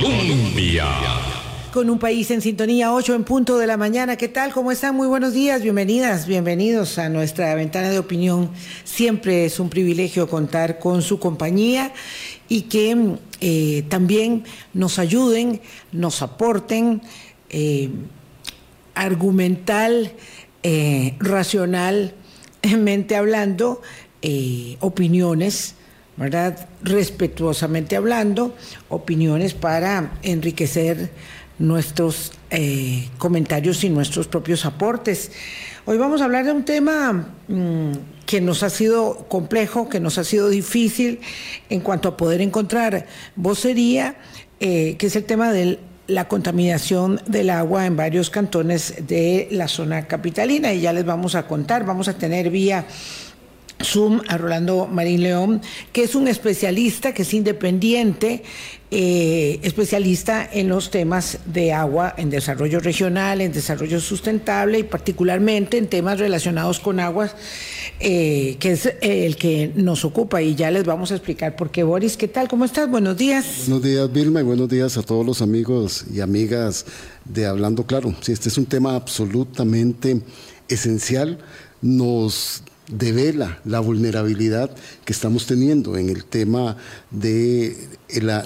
Colombia. Con un país en sintonía, 8 en punto de la mañana. ¿Qué tal? ¿Cómo están? Muy buenos días. Bienvenidas, bienvenidos a nuestra ventana de opinión. Siempre es un privilegio contar con su compañía y que eh, también nos ayuden, nos aporten eh, argumental, eh, racionalmente hablando, opiniones ¿verdad? Respetuosamente hablando, opiniones para enriquecer nuestros eh, comentarios y nuestros propios aportes. Hoy vamos a hablar de un tema mm, que nos ha sido complejo, que nos ha sido difícil en cuanto a poder encontrar vocería, eh, que es el tema de la contaminación del agua en varios cantones de la zona capitalina. Y ya les vamos a contar, vamos a tener vía Zoom a Rolando Marín León, que es un especialista, que es independiente, eh, especialista en los temas de agua, en desarrollo regional, en desarrollo sustentable y particularmente en temas relacionados con aguas, eh, que es el que nos ocupa. Y ya les vamos a explicar por qué. Boris, ¿qué tal? ¿Cómo estás? Buenos días. Buenos días, Vilma, y buenos días a todos los amigos y amigas de Hablando Claro. Sí, este es un tema absolutamente esencial. Nos devela la vulnerabilidad que estamos teniendo en el tema de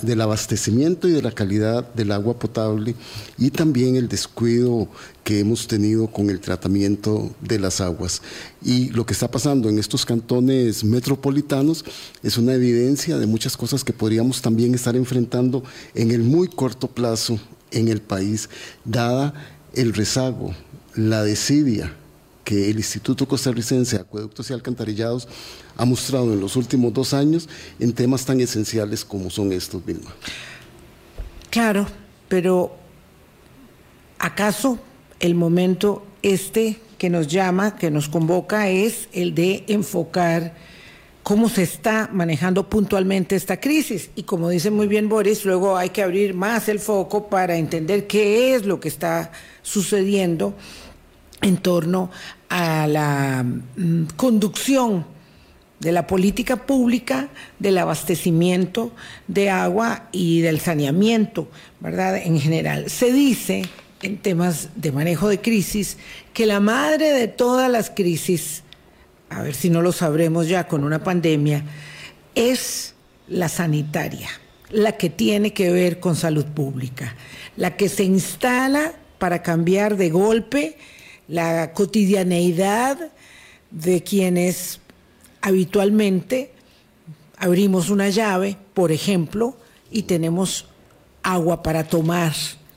del abastecimiento y de la calidad del agua potable y también el descuido que hemos tenido con el tratamiento de las aguas. Y lo que está pasando en estos cantones metropolitanos es una evidencia de muchas cosas que podríamos también estar enfrentando en el muy corto plazo en el país, dada el rezago, la desidia, que el Instituto Costarricense de Acueductos y Alcantarillados ha mostrado en los últimos dos años en temas tan esenciales como son estos, Vilma. Claro, pero ¿acaso el momento este que nos llama, que nos convoca, es el de enfocar cómo se está manejando puntualmente esta crisis? Y como dice muy bien Boris, luego hay que abrir más el foco para entender qué es lo que está sucediendo en torno a la mm, conducción de la política pública del abastecimiento de agua y del saneamiento, ¿verdad? En general. Se dice en temas de manejo de crisis que la madre de todas las crisis, a ver si no lo sabremos ya con una pandemia, es la sanitaria, la que tiene que ver con salud pública, la que se instala para cambiar de golpe la cotidianeidad de quienes habitualmente abrimos una llave, por ejemplo, y tenemos agua para tomar,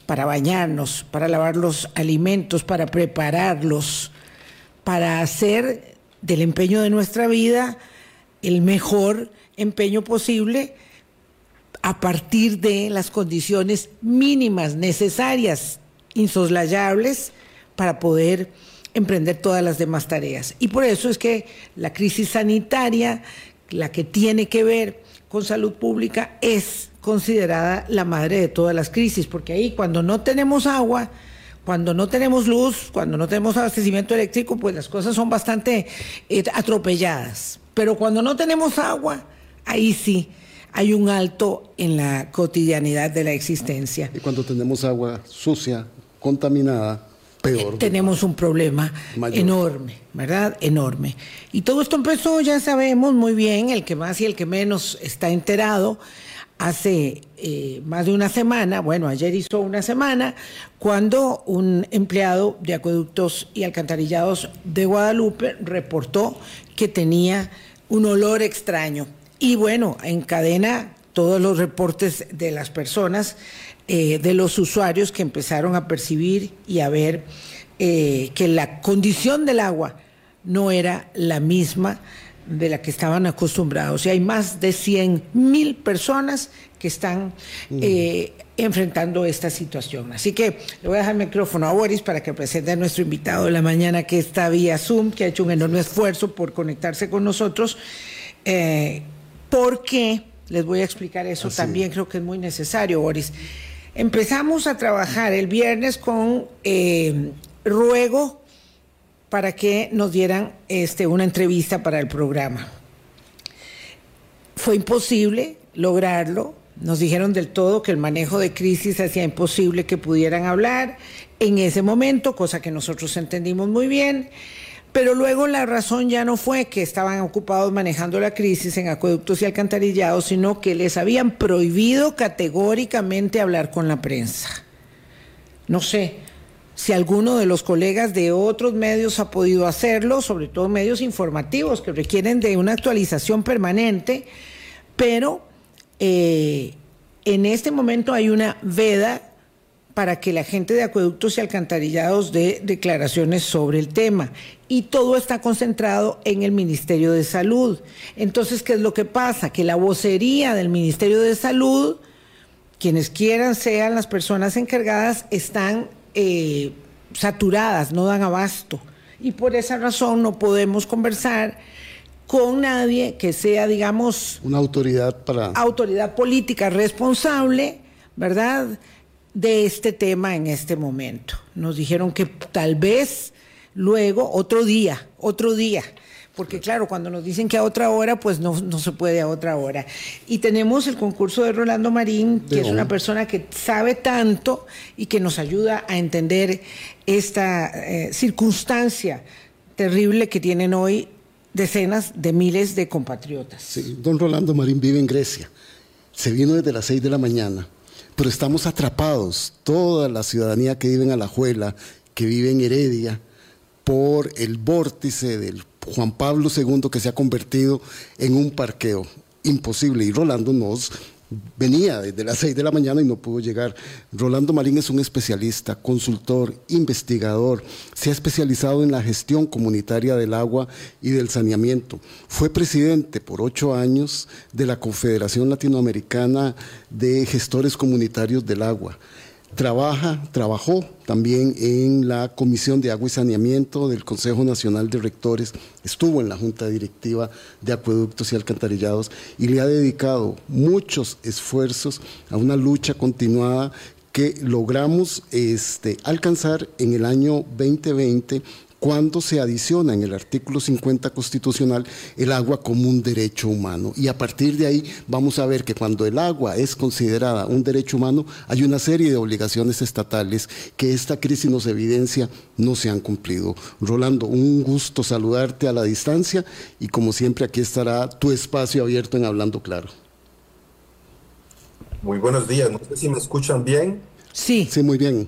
para bañarnos, para lavar los alimentos, para prepararlos, para hacer del empeño de nuestra vida el mejor empeño posible a partir de las condiciones mínimas necesarias, insoslayables, para poder emprender todas las demás tareas. Y por eso es que la crisis sanitaria, la que tiene que ver con salud pública, es considerada la madre de todas las crisis, porque ahí cuando no tenemos agua, cuando no tenemos luz, cuando no tenemos abastecimiento eléctrico, pues las cosas son bastante eh, atropelladas. Pero cuando no tenemos agua, ahí sí hay un alto en la cotidianidad de la existencia. Y cuando tenemos agua sucia, contaminada, tenemos un problema enorme, ¿verdad? Enorme. Y todo esto empezó, ya sabemos muy bien, el que más y el que menos está enterado, hace eh, más de una semana, bueno, ayer hizo una semana, cuando un empleado de acueductos y alcantarillados de Guadalupe reportó que tenía un olor extraño. Y bueno, encadena todos los reportes de las personas eh, de los usuarios que empezaron a percibir y a ver eh, que la condición del agua no era la misma de la que estaban acostumbrados. Y hay más de 100 mil personas que están eh, enfrentando esta situación. Así que le voy a dejar el micrófono a Boris para que presente a nuestro invitado de la mañana que está vía Zoom, que ha hecho un enorme esfuerzo por conectarse con nosotros, porque les voy a explicar eso también, creo que es muy necesario, Boris. Empezamos a trabajar el viernes con eh, ruego para que nos dieran este, una entrevista para el programa. Fue imposible lograrlo Nos dijeron del todo que el manejo de crisis hacía imposible que pudieran hablar en ese momento, cosa que nosotros entendimos muy bien. Pero luego la razón ya no fue que estaban ocupados manejando la crisis en acueductos y alcantarillados, sino que les habían prohibido categóricamente hablar con la prensa. No sé si alguno de los colegas de otros medios ha podido hacerlo, sobre todo medios informativos que requieren de una actualización permanente, pero eh, en este momento hay una veda para que la gente de acueductos y alcantarillados dé declaraciones sobre el tema. Y todo está concentrado en el Ministerio de Salud. Entonces, ¿qué es lo que pasa? Que la vocería del Ministerio de Salud, quienes quieran sean las personas encargadas, están eh, saturadas, no dan abasto. Y por esa razón no podemos conversar con nadie que sea, digamos... Una autoridad para... Autoridad política responsable, ¿verdad? De este tema en este momento. Nos dijeron que tal vez luego, otro día, otro día, porque claro, cuando nos dicen que a otra hora, pues no, no se puede a otra hora. Y tenemos el concurso de Rolando Marín, que es una persona que sabe tanto y que nos ayuda a entender esta eh, circunstancia terrible que tienen hoy decenas de miles de compatriotas. Sí, don Rolando Marín vive en Grecia. Se vino desde las seis de la mañana pero estamos atrapados, toda la ciudadanía que vive en Alajuela, que vive en Heredia, por el vórtice del Juan Pablo II que se ha convertido en un parqueo imposible. Y Rolando nos venía desde las 6 de la mañana y no pudo llegar. Rolando Marín es un especialista, consultor, investigador, se ha especializado en la gestión comunitaria del agua y del saneamiento. Fue presidente por ocho años de la Confederación Latinoamericana de Gestores Comunitarios del Agua. Trabaja, trabajó también en la Comisión de Agua y Saneamiento del Consejo Nacional de Rectores, estuvo en la Junta Directiva de Acueductos y Alcantarillados y le ha dedicado muchos esfuerzos a una lucha continuada que logramos este, alcanzar en el año 2020 cuando se adiciona en el artículo 50 constitucional el agua como un derecho humano. Y a partir de ahí vamos a ver que cuando el agua es considerada un derecho humano, hay una serie de obligaciones estatales que esta crisis nos evidencia no se han cumplido. Rolando, un gusto saludarte a la distancia y como siempre aquí estará tu espacio abierto en Hablando Claro. Muy buenos días, no sé si me escuchan bien. Sí. Sí, muy bien.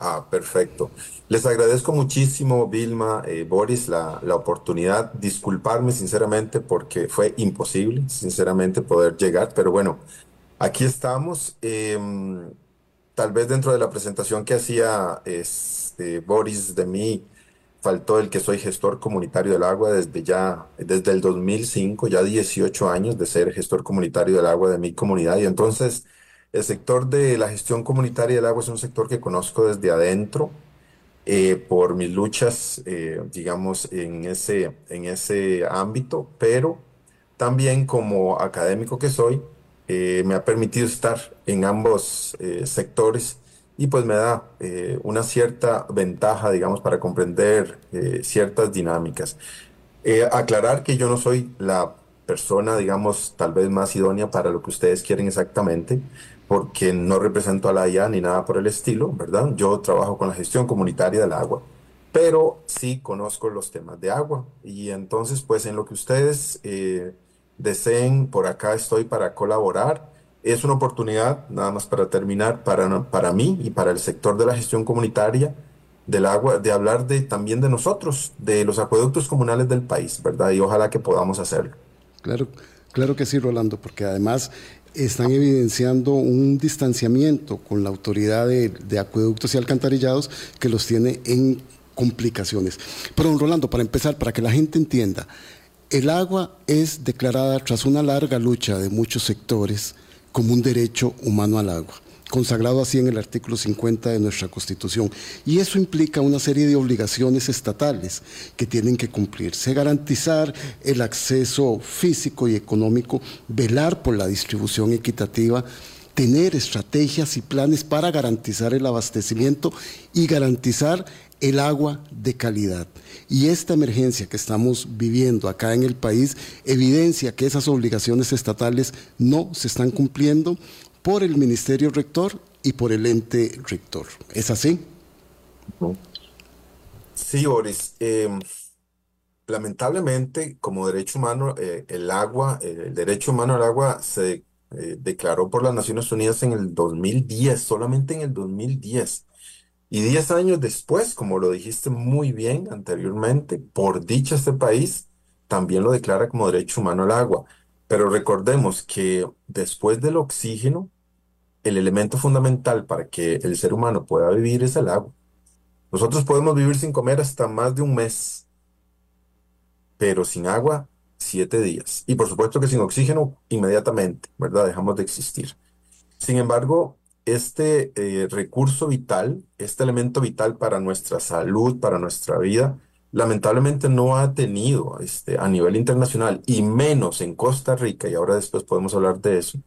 Ah, perfecto. Les agradezco muchísimo, Vilma, eh, Boris, la, la oportunidad. Disculparme sinceramente porque fue imposible, sinceramente, poder llegar, pero bueno, aquí estamos. Em, tal vez dentro de la presentación que hacía este, Boris de mí, faltó el que soy gestor comunitario del agua desde ya, desde el 2005, ya 18 años de ser gestor comunitario del agua de mi comunidad. Y entonces, el sector de la gestión comunitaria del agua es un sector que conozco desde adentro eh, por mis luchas, eh, digamos, en ese, en ese ámbito, pero también como académico que soy, eh, me ha permitido estar en ambos sectores y pues me da una cierta ventaja, digamos, para comprender ciertas dinámicas. aclarar que yo no soy la persona, digamos, tal vez más idónea para lo que ustedes quieren exactamente porque no represento a la IA ni nada por el estilo, ¿verdad? Yo trabajo con la gestión comunitaria del agua, pero sí conozco los temas de agua. Y entonces, pues en lo que ustedes eh, deseen, por acá estoy para colaborar. Es una oportunidad, nada más para terminar, para, para mí y para el sector de la gestión comunitaria del agua, de hablar de, también de nosotros, de los acueductos comunales del país, ¿verdad? Y ojalá que podamos hacerlo. Claro, claro que sí, Rolando, porque además están evidenciando un distanciamiento con la autoridad de, acueductos y alcantarillados que los tiene en complicaciones. Pero, don Rolando, para empezar, para que la gente entienda, el agua es declarada tras una larga lucha de muchos sectores como un derecho humano al agua consagrado así en el artículo 50 de nuestra Constitución. Y eso implica una serie de obligaciones estatales que tienen que cumplirse, garantizar el acceso físico y económico, velar por la distribución equitativa tener estrategias y planes para garantizar el abastecimiento y garantizar el agua de calidad. Y esta emergencia que estamos viviendo acá en el país evidencia que esas obligaciones estatales no se están cumpliendo por el Ministerio Rector y por el ente rector. ¿Es así? Sí, Boris. Em, lamentablemente, como derecho humano, eh, el agua, eh, el derecho humano al agua se eh, declaró por las Naciones Unidas en el 2010, solamente en el 2010. Y 10 años después, como lo dijiste muy bien anteriormente, por dicha este país también lo declara como derecho humano al agua. Pero recordemos que después del oxígeno, el elemento fundamental para que el ser humano pueda vivir es el agua. Nosotros podemos vivir sin comer hasta más de un mes, pero sin agua, siete días. Y por supuesto que sin oxígeno, inmediatamente, ¿verdad? Dejamos de existir. Sin embargo, este eh, recurso vital, este elemento vital para nuestra salud, para nuestra vida, lamentablemente no ha tenido este, a nivel internacional y menos en Costa Rica, y ahora después podemos hablar de eso,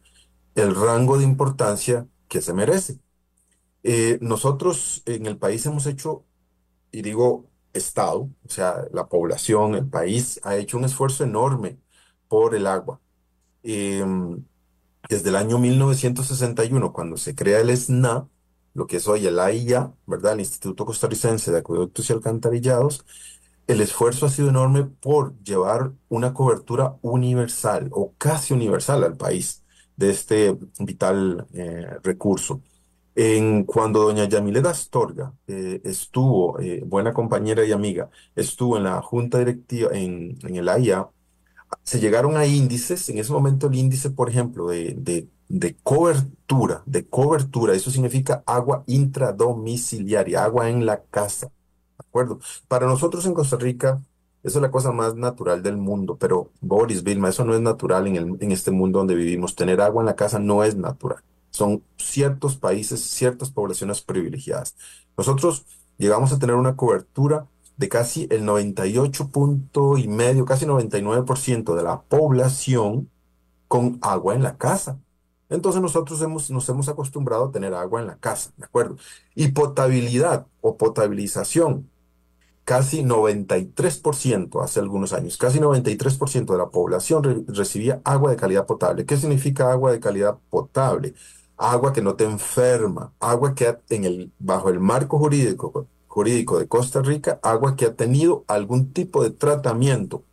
el rango de importancia que se merece. Eh, nosotros en el país hemos hecho, y digo Estado, o sea, la población, el país, ha hecho un esfuerzo enorme por el agua. Em, desde el año 1961, cuando se crea el SNA, lo que es hoy el AIA, ¿verdad? El Instituto Costarricense de Acueductos y Alcantarillados, el esfuerzo ha sido enorme por llevar una cobertura universal o casi universal al país de este vital eh, recurso. En, cuando doña Yamileda Astorga eh, estuvo, eh, buena compañera y amiga, estuvo en la junta directiva en, en el AIA, se llegaron a índices, en ese momento el índice, por ejemplo, de, de, de cobertura, de cobertura, eso significa agua intradomiciliaria, agua en la casa, ¿de acuerdo? Para nosotros en Costa Rica, es la cosa más natural del mundo, pero Boris, Vilma, eso no es natural en, el, en este mundo donde vivimos. Tener agua en la casa no es natural. Son ciertos países, ciertas poblaciones privilegiadas. Nosotros llegamos a tener una cobertura de casi el 98 punto y medio, casi 99% de la población con agua en la casa. Entonces nosotros hemos, nos hemos acostumbrado a tener agua en la casa, ¿de acuerdo? Y potabilidad o potabilización casi 93% hace algunos años, casi 93% de la población recibía agua de calidad potable. ¿Qué significa agua de calidad potable? Agua que no te enferma, agua que en el, bajo el marco jurídico, jurídico de Costa Rica, agua que ha tenido algún tipo de tratamiento,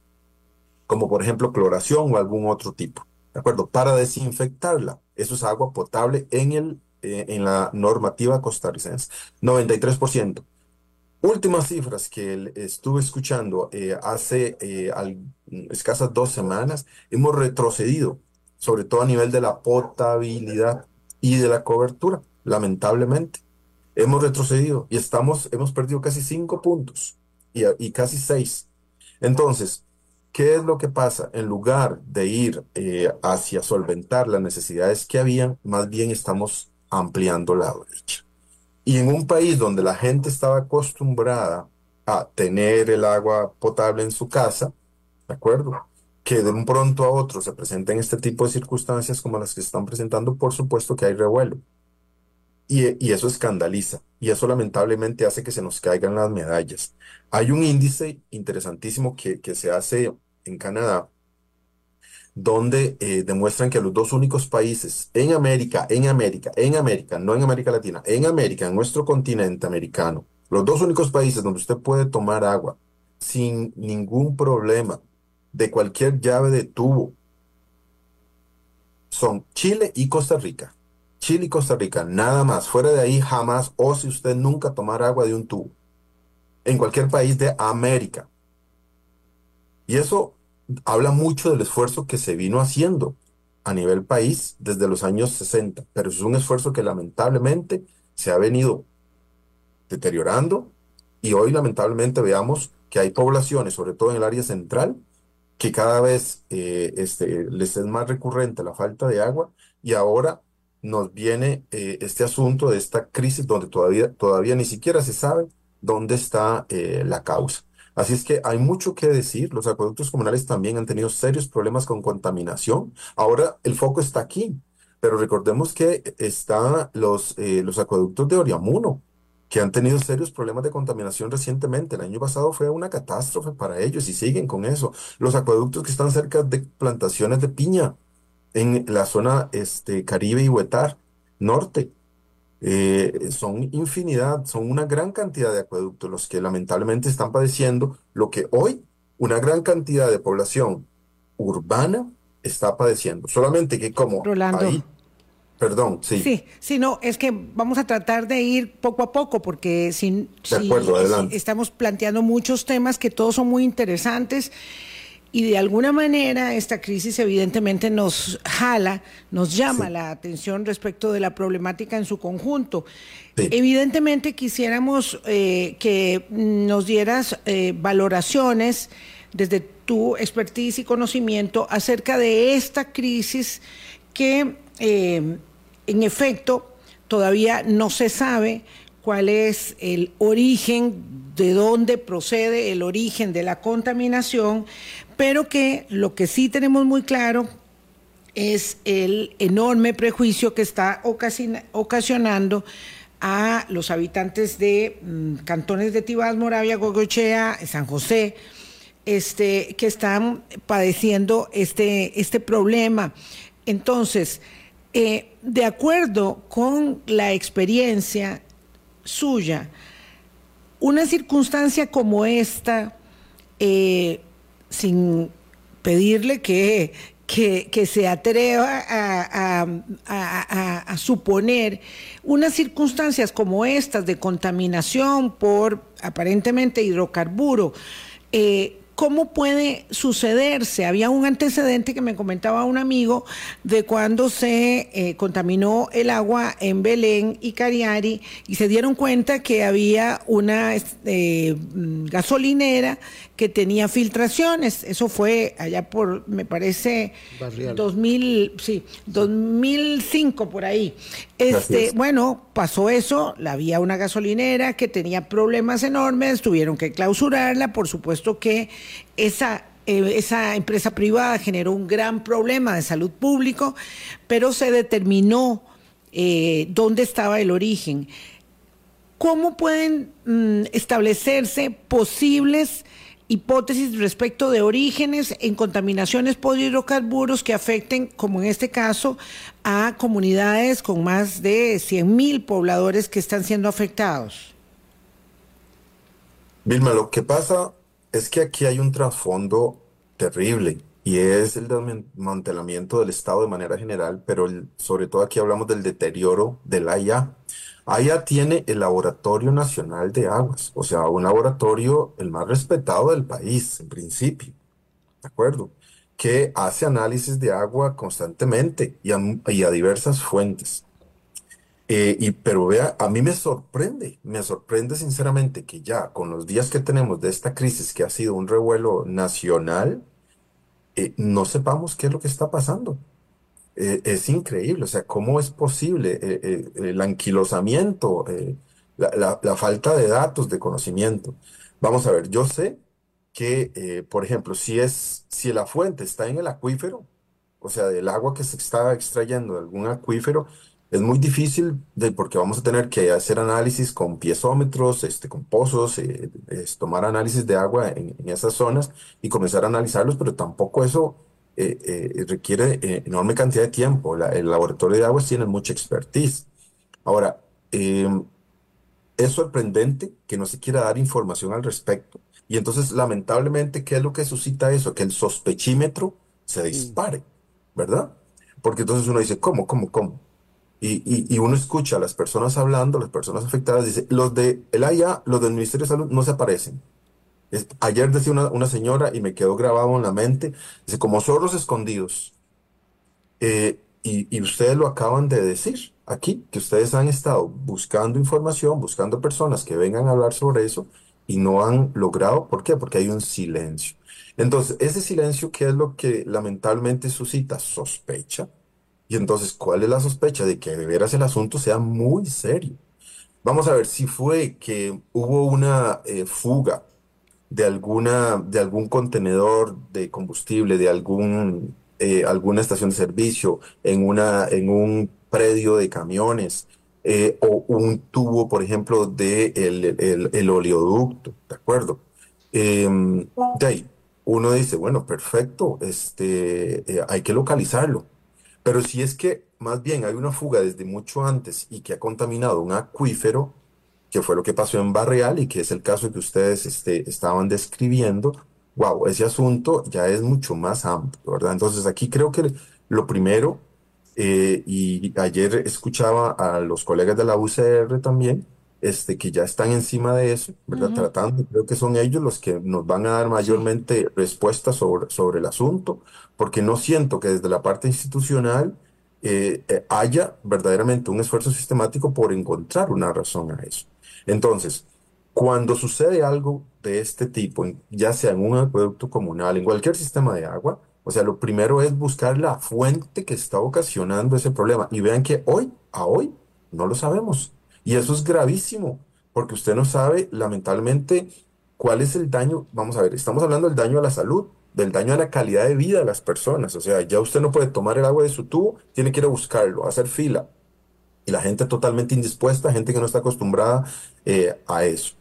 como por ejemplo cloración o algún otro tipo, ¿de acuerdo? Para desinfectarla. Eso es agua potable en, el, eh, en la normativa costarricense. 93%. Últimas cifras que estuve escuchando eh, hace eh, escasas dos semanas, hemos retrocedido, sobre todo a nivel de la potabilidad y de la cobertura, lamentablemente. Hemos retrocedido y estamos, hemos perdido casi cinco puntos y, casi seis. Entonces, ¿qué es lo que pasa? En lugar de ir eh, hacia solventar las necesidades que habían, más bien estamos ampliando la brecha. Y en un país donde la gente estaba acostumbrada a tener el agua potable en su casa, ¿de acuerdo? Que de un pronto a otro se presenten este tipo de circunstancias como las que se están presentando, por supuesto que hay revuelo. Y, y eso escandaliza. Y eso lamentablemente hace que se nos caigan las medallas. Hay un índice interesantísimo que, que se hace en Canadá, donde eh, demuestran que los dos únicos países en América, en América, en América, no en América Latina, en América, en nuestro continente americano, los dos únicos países donde usted puede tomar agua sin ningún problema de cualquier llave de tubo son Chile y Costa Rica. Chile y Costa Rica, nada más. Fuera de ahí jamás, o si usted nunca tomar agua de un tubo. En cualquier país de América. Y eso habla mucho del esfuerzo que se vino haciendo a nivel país desde los años 60, pero es un esfuerzo que lamentablemente se ha venido deteriorando y hoy lamentablemente veamos que hay poblaciones, sobre todo en el área central, que cada vez eh, este, les es más recurrente la falta de agua y ahora nos viene eh, este asunto de esta crisis donde todavía, todavía ni siquiera se sabe dónde está eh, la causa. Así es que hay mucho que decir. Los acueductos comunales también han tenido serios problemas con contaminación. Ahora el foco está aquí. pero recordemos que están los, eh, los acueductos de Oriamuno, que han tenido serios problemas de contaminación recientemente. El año pasado fue una catástrofe para ellos y siguen con eso. Los acueductos que están cerca de plantaciones de piña en la zona este, Caribe y Huetar Norte. Eh, son infinidad, son una gran cantidad de acueductos los que lamentablemente están padeciendo lo que hoy una gran cantidad de población urbana está padeciendo. Solamente que como Rolando. ahí, perdón, sí, Sí, sí, no, es que vamos a tratar de ir poco a poco porque sin, de acuerdo, adelante. estamos planteando muchos temas que todos son muy interesantes y de alguna manera esta crisis evidentemente nos jala, nos llama Sí, la atención respecto de la problemática en su conjunto. sí. Evidentemente quisiéramos eh, que nos dieras eh, valoraciones desde tu expertise y conocimiento acerca de esta crisis que eh, en efecto todavía no se sabe cuál es el origen, de dónde procede el origen de la contaminación, pero que lo que sí tenemos muy claro es el enorme prejuicio que está ocasionando a los habitantes de mm, cantones de Tibás, Moravia, Gogochea, San José, este, que están padeciendo este, este problema. Entonces, eh, de acuerdo con la experiencia suya, una circunstancia como esta, eh, sin pedirle que, que, que se atreva a, a- a- suponer unas circunstancias como estas de contaminación por aparentemente hidrocarburo, eh, ¿Cómo puede sucederse? Había un antecedente que me comentaba un amigo de cuando se eh, contaminó el agua en Belén y Cariari y se dieron cuenta que había una este, mm, gasolinera que tenía filtraciones. Eso fue allá por, me parece, Barrial. 2000, sí, 2005 por ahí. Este, Gracias. bueno, pasó eso, había una gasolinera que tenía problemas enormes, tuvieron que clausurarla, por supuesto que esa eh, esa empresa privada generó un gran problema de salud público, pero se determinó eh, dónde estaba el origen. ¿Cómo pueden mm, establecerse posibles hipótesis respecto de orígenes en contaminaciones por hidrocarburos que afecten, como en este caso, a comunidades con más de 100 mil pobladores que están siendo afectados? Vilma, lo que pasa es que aquí hay un trasfondo terrible y es el desmantelamiento del Estado de manera general, pero sobre todo aquí hablamos del deterioro del AIA. AIA tiene el Laboratorio Nacional de Aguas, o sea, un laboratorio el más respetado del país, en principio, ¿de acuerdo? Que hace análisis de agua constantemente y a diversas fuentes. Eh, y, pero vea, a mí me sorprende, me sorprende sinceramente que ya con los días que tenemos de esta crisis que ha sido un revuelo nacional, eh, no sepamos qué es lo que está pasando. Eh, es increíble, o sea, cómo es posible el anquilosamiento, la, la- la falta de datos, de conocimiento. Vamos a ver, yo sé que, por ejemplo, si es, si la fuente está en el acuífero, o sea, del agua que se está extrayendo de algún acuífero, es muy difícil de, porque vamos a tener que hacer análisis con piezómetros, este, con pozos, eh, es tomar análisis de agua en, en esas zonas y comenzar a analizarlos, pero tampoco eso eh, eh, requiere enorme cantidad de tiempo. La- el laboratorio de aguas tiene mucha expertise. Ahora, em, es sorprendente que no se quiera dar información al respecto. Y entonces, lamentablemente, ¿qué es lo que suscita eso? Que el sospechímetro se dispare, ¿verdad? Porque entonces uno dice, ¿cómo, cómo, cómo? Y, uno escucha a las personas hablando, las personas afectadas, dice, los de el AIA, los del Ministerio de Salud no se aparecen. Ayer decía una, una señora y me quedó grabado en la mente, dice, como zorros escondidos. Eh, y, y ustedes lo acaban de decir aquí, que ustedes han estado buscando información, buscando personas que vengan a hablar sobre eso y no han logrado. ¿Por qué? Porque hay un silencio. Entonces, ese silencio, ¿qué es lo que lamentablemente suscita? Sospecha. Y entonces, ¿cuál es la sospecha? De que de veras el asunto sea muy serio. Vamos a ver si fue que hubo una eh, fuga de alguna, de algún contenedor de combustible, de algún eh, alguna estación de servicio, en una, en un predio de camiones, eh, o un tubo, por ejemplo, de el, el- oleoducto, ¿de acuerdo? Em, de ahí, uno dice, bueno, perfecto, este, hay que localizarlo. Pero si es que más bien hay una fuga desde mucho antes y que ha contaminado un acuífero, que fue lo que pasó en Barreal y que es el caso que ustedes este, estaban describiendo, wow, ese asunto ya es mucho más amplio, ¿verdad? Entonces aquí creo que lo primero, eh, y ayer escuchaba a los colegas de la UCR también, este, que ya están encima de eso, ¿verdad? Tratando, creo que son ellos los que nos van a dar Sí. mayormente respuestas sobre, sobre el asunto, porque no siento que desde la parte institucional eh, eh, haya verdaderamente un esfuerzo sistemático por encontrar una razón a eso. Entonces, cuando sucede algo de este tipo, ya sea en un acueducto comunal, en cualquier sistema de agua, o sea, lo primero es buscar la fuente que está ocasionando ese problema. Y vean que hoy, a hoy, no lo sabemos. Y eso es gravísimo, porque usted no sabe, lamentablemente, cuál es el daño. Vamos a ver, estamos hablando del daño a la salud, del daño a la calidad de vida de las personas. O sea, ya usted no puede tomar el agua de su tubo, tiene que ir a buscarlo, hacer fila y la gente totalmente indispuesta, gente que no está acostumbrada eh, a eso.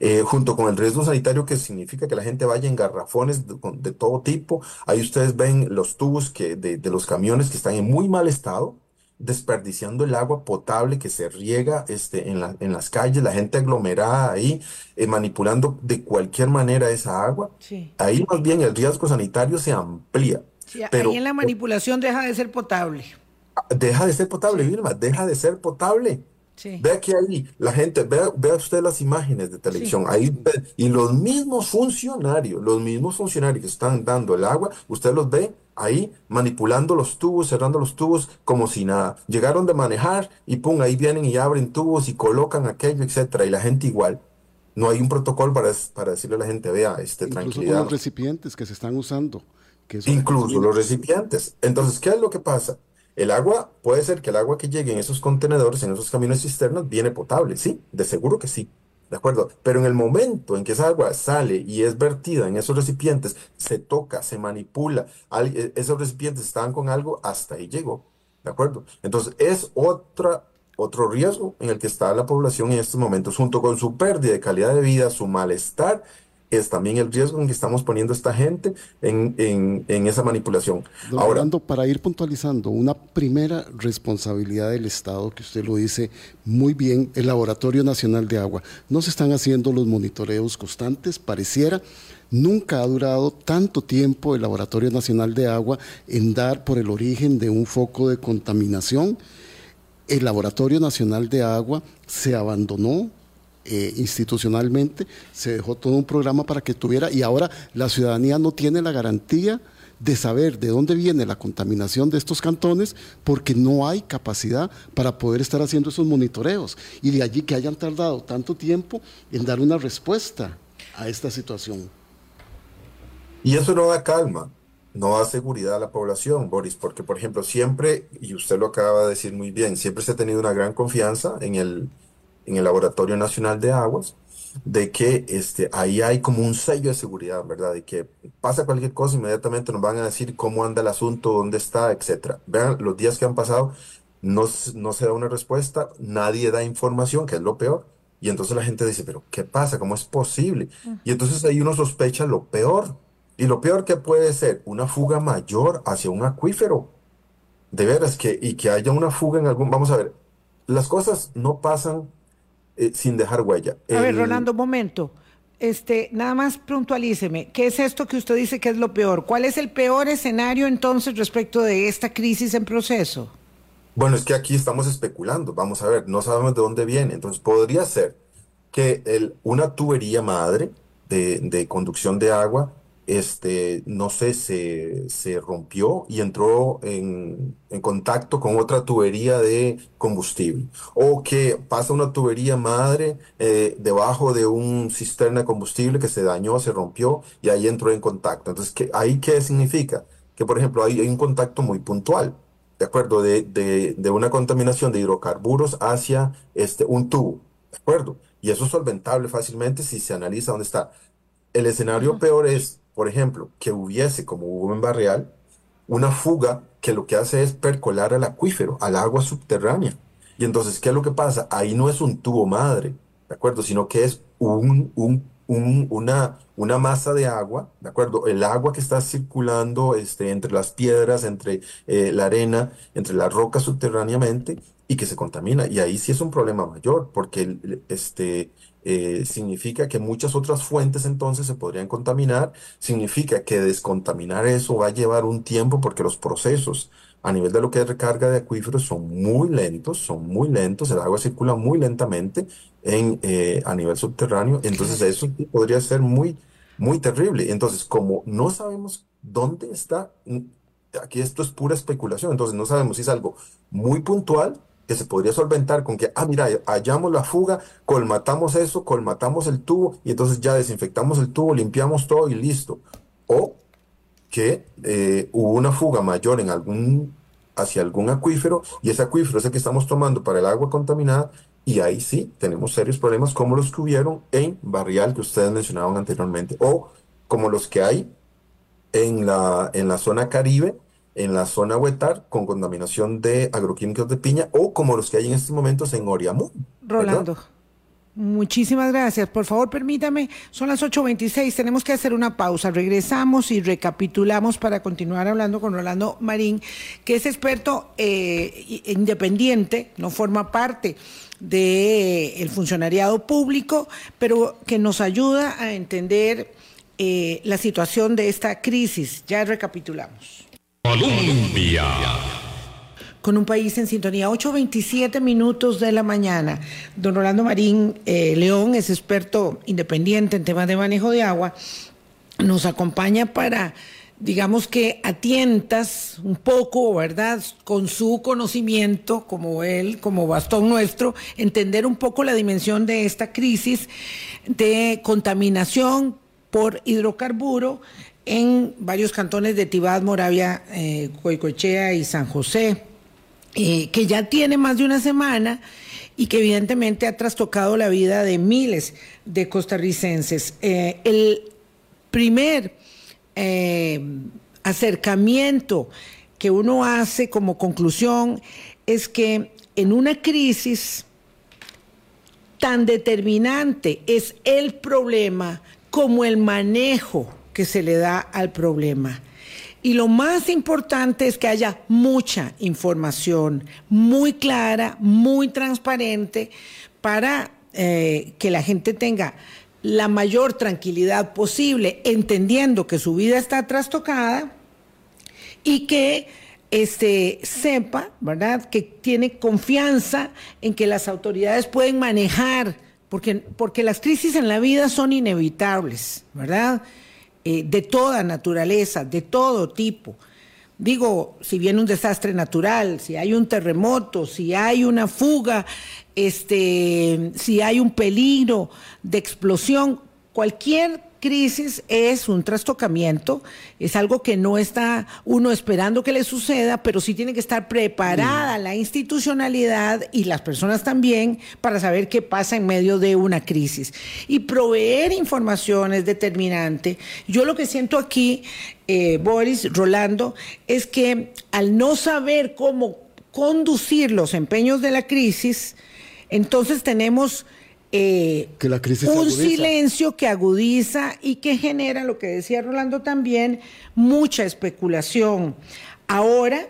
Eh, junto con el riesgo sanitario que significa que la gente vaya en garrafones de, de todo tipo. Ahí ustedes ven los tubos que, de, de los camiones que están en muy mal estado, desperdiciando el agua potable que se riega este, en la- en las calles, la gente aglomerada ahí, eh, manipulando de cualquier manera esa agua. Sí. Ahí más bien el riesgo sanitario se amplía. Sí, ahí en la manipulación deja de ser potable. deja de ser potable, Sí, Vilma, deja de ser potable. sí, Vea que ahí la gente, vea, vea usted las imágenes de sí. televisión, ahí ve- y los mismos funcionarios, los mismos funcionarios que están dando el agua, usted los ve ahí manipulando los tubos, cerrando los tubos como si nada. Llegaron de manejar y pum, ahí vienen y abren tubos y colocan aquello, etcétera, y la gente igual. No hay un protocolo para, para decirle a la gente, vea, este, Incluso con los tranquilidad. recipientes que se están usando, que Incluso los recipientes. Entonces, ¿qué es lo que pasa? El agua, puede ser que el agua que llegue en esos contenedores, en esos camiones cisternas, viene potable, sí, de seguro que sí, ¿de acuerdo? Pero en el momento en que esa agua sale y es vertida en esos recipientes, se toca, se manipula, e- esos recipientes estaban con algo, hasta ahí llegó, ¿de acuerdo? Entonces, es otra, otro riesgo en el que está la población en estos momentos, junto con su pérdida de calidad de vida, su malestar es también el riesgo en que estamos poniendo a esta gente en, en, en esa manipulación. Don Ahora, para ir puntualizando, una primera responsabilidad del Estado, que usted lo dice muy bien, el Laboratorio Nacional de Agua. No se están haciendo los monitoreos constantes, pareciera. Nunca ha durado tanto tiempo el Laboratorio Nacional de Agua en dar por el origen de un foco de contaminación. El Laboratorio Nacional de Agua se abandonó eh, institucionalmente, se dejó todo un programa para que tuviera, y ahora la ciudadanía no tiene la garantía de saber de dónde viene la contaminación de estos cantones porque no hay capacidad para poder estar haciendo esos monitoreos. Y de allí que hayan tardado tanto tiempo en dar una respuesta a esta situación. y eso no da calma, no da seguridad a la población, Boris, porque, por ejemplo, siempre, y usted lo acaba de decir muy bien, siempre se ha tenido una gran confianza en el, en el Laboratorio Nacional de Aguas, de que este, ahí hay como un sello de seguridad, ¿verdad? De que pasa cualquier cosa, inmediatamente nos van a decir cómo anda el asunto, dónde está, etcétera. Vean, los días que han pasado, no, no se da una respuesta, nadie da información, que es lo peor. Y entonces la gente dice, pero ¿qué pasa? ¿Cómo es posible? Y entonces ahí uno sospecha lo peor. Y lo peor que puede ser una fuga mayor hacia un acuífero. De veras, que, y que haya una fuga en algún... Vamos a ver, las cosas no pasan eh, sin dejar huella. A ver, Rolando, un momento. Este, nada más puntualíceme, ¿qué es esto que usted dice que es lo peor? ¿Cuál es el peor escenario entonces respecto de esta crisis en proceso? bueno, es que aquí estamos especulando. Vamos a ver, no sabemos de dónde viene. Entonces podría ser que el, una tubería madre de, de conducción de agua, este, no sé, se, se rompió y entró en, en contacto con otra tubería de combustible. O que pasa una tubería madre eh, debajo de un cisterna de combustible que se dañó, se rompió y ahí entró en contacto. Entonces, ¿qué, ahí qué significa? Que, por ejemplo, hay, hay un contacto muy puntual. ¿De acuerdo? De, de, de una contaminación de hidrocarburos hacia este, un tubo. ¿De acuerdo? Y eso es solventable fácilmente si se analiza dónde está. El escenario peor es, por ejemplo, que hubiese, como hubo en Barreal, una fuga que lo que hace es percolar al acuífero, al agua subterránea. Y entonces, ¿qué es lo que pasa? Ahí no es un tubo madre, ¿de acuerdo? Sino que es un, un, una, una masa de agua, ¿de acuerdo? El agua que está circulando este, entre las piedras, entre eh, la arena, entre la roca subterráneamente y que se contamina. Y ahí sí es un problema mayor, porque este, eh, significa que muchas otras fuentes entonces se podrían contaminar, significa que descontaminar eso va a llevar un tiempo porque los procesos a nivel de lo que es recarga de acuíferos son muy lentos, son muy lentos, el agua circula muy lentamente en, eh, a nivel subterráneo, entonces eso podría ser muy, muy terrible. Entonces, como no sabemos dónde está, aquí esto es pura especulación, entonces no sabemos si es algo muy puntual que se podría solventar con que, ah, mira, hallamos la fuga, colmatamos eso, colmatamos el tubo y entonces ya desinfectamos el tubo, limpiamos todo y listo. O que eh, hubo una fuga mayor en algún, hacia algún acuífero y ese acuífero es el que estamos tomando para el agua contaminada y ahí sí tenemos serios problemas como los que hubieron en Barrial que ustedes mencionaban anteriormente o como los que hay en la, en la zona Caribe en la zona Huetar con contaminación de agroquímicos de piña o como los que hay en estos momentos en Oriamú. Rolando. Muchísimas gracias. Por favor, permítame, son las 8.26, tenemos que hacer una pausa. Regresamos y recapitulamos para continuar hablando con Rolando Marín, que es experto eh, independiente, no forma parte del funcionariado público, pero que nos ayuda a entender eh, la situación de esta crisis. Ya recapitulamos. Colombia. Con un país en sintonía, 8.27 minutos de la mañana. Don Rolando Marín eh, León es experto independiente en temas de manejo de agua. Nos acompaña para, digamos que a tientas un poco, ¿verdad? Con su conocimiento, como él, como bastón nuestro, entender un poco la dimensión de esta crisis de contaminación por hidrocarburo en varios cantones de Tibás, Moravia, eh, y San José, eh, que ya tiene más de una semana y que evidentemente ha trastocado la vida de miles de costarricenses. Eh, el primer acercamiento que uno hace como conclusión es que en una crisis tan determinante es el problema como el manejo que se le da al problema. Y lo más importante es que haya mucha información, muy clara, muy transparente, para eh, que la gente tenga la mayor tranquilidad posible, entendiendo que su vida está trastocada y que este, sepa, ¿verdad?, que tiene confianza en que las autoridades pueden manejar, porque, porque las crisis en la vida son inevitables, ¿verdad? Eh, de toda naturaleza, de todo tipo. Digo, si viene un desastre natural, si hay un terremoto, si hay una fuga, este, si hay un peligro de explosión, cualquier crisis es un trastocamiento, es algo que no está uno esperando que le suceda, pero sí tiene que estar preparada la institucionalidad y las personas también para saber qué pasa en medio de una crisis. Y proveer información es determinante. Yo lo que siento aquí, eh, Boris, Rolando, es que al no saber cómo conducir los empeños de la crisis, entonces tenemos eh, un silencio que agudiza y que genera, lo que decía Rolando también, mucha especulación. Ahora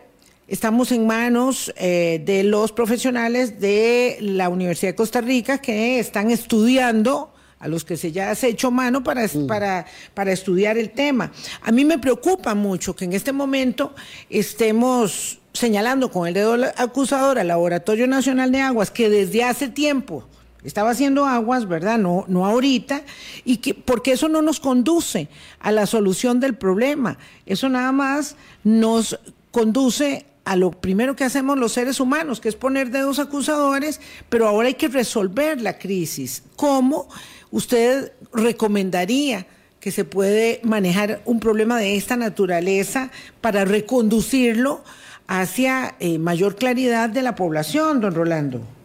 estamos en manos eh, de los profesionales de la Universidad de Costa Rica que están estudiando a los que se ya se ha hecho mano para, mm. para, para estudiar el tema. A mí me preocupa mucho que en este momento estemos señalando con el dedo acusador al Laboratorio Nacional de Aguas, que desde hace tiempo estaba haciendo aguas, ¿verdad? No, no ahorita, y que, porque eso no nos conduce a la solución del problema. Eso nada más nos conduce a lo primero que hacemos los seres humanos, que es poner dedos acusadores, pero ahora hay que resolver la crisis. ¿Cómo usted recomendaría que se puede manejar un problema de esta naturaleza para reconducirlo hacia eh, mayor claridad de la población, don Rolando?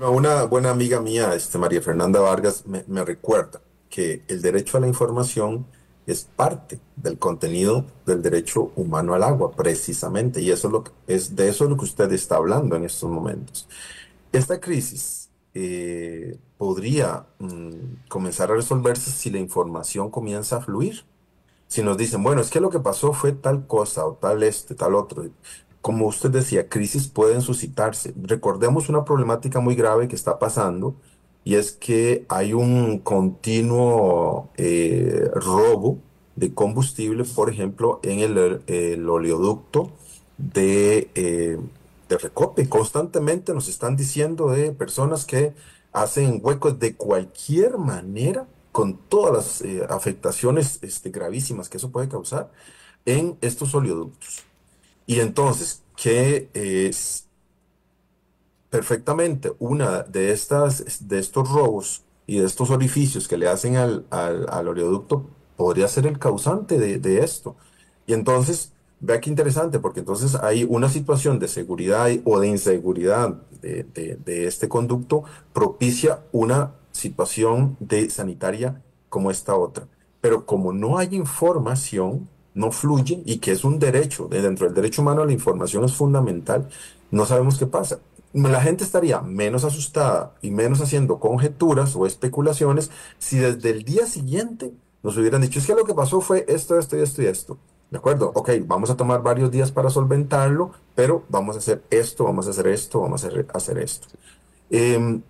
Una buena amiga mía, este, María Fernanda Vargas, me, recuerda que el derecho a la información es parte del contenido del derecho humano al agua, precisamente, y eso es, lo que, de eso es lo que usted está hablando en estos momentos. Esta crisis eh, podría mm, comenzar a resolverse si la información comienza a fluir. Si nos dicen, bueno, es que lo que pasó fue tal cosa o tal este, tal otro. Como usted decía, crisis pueden suscitarse. Recordemos una problemática muy grave que está pasando y es que hay un continuo eh, robo de combustible, por ejemplo, en el, oleoducto de, eh, Recope. Constantemente nos están diciendo de personas que hacen huecos de cualquier manera, con todas las eh, afectaciones este, gravísimas que eso puede causar en estos oleoductos. Y entonces, ¿qué es perfectamente una de estas, de estos robos y de estos orificios que le hacen al, al, oleoducto podría ser el causante de, de, esto. Y entonces, vea qué interesante, porque entonces hay una situación de seguridad o de inseguridad de, de, de este conducto propicia una situación de sanitaria como esta otra. Pero como no hay información, no fluye y que es un derecho, dentro del derecho humano la información es fundamental, no sabemos qué pasa la gente estaría menos asustada y menos haciendo conjeturas o especulaciones si desde el día siguiente nos hubieran dicho, es que lo que pasó fue esto, esto y esto y esto. ¿De acuerdo? Ok, vamos a tomar varios días para solventarlo, pero vamos a hacer esto, vamos a hacer esto, vamos a hacer, esto. Em,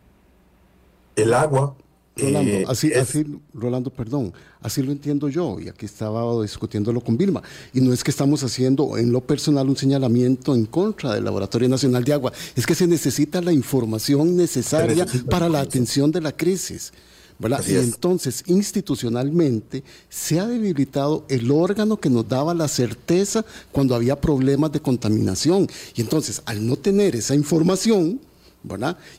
el agua Rolando, eh, así, así, Rolando, perdón, así lo entiendo yo, y aquí estaba discutiéndolo con Vilma, y no es que estamos haciendo en lo personal un señalamiento en contra del Laboratorio Nacional de Agua, es que se necesita la información necesaria para la atención de la crisis. Y entonces, institucionalmente, se ha debilitado el órgano que nos daba la certeza cuando había problemas de contaminación. Y entonces, al no tener esa información,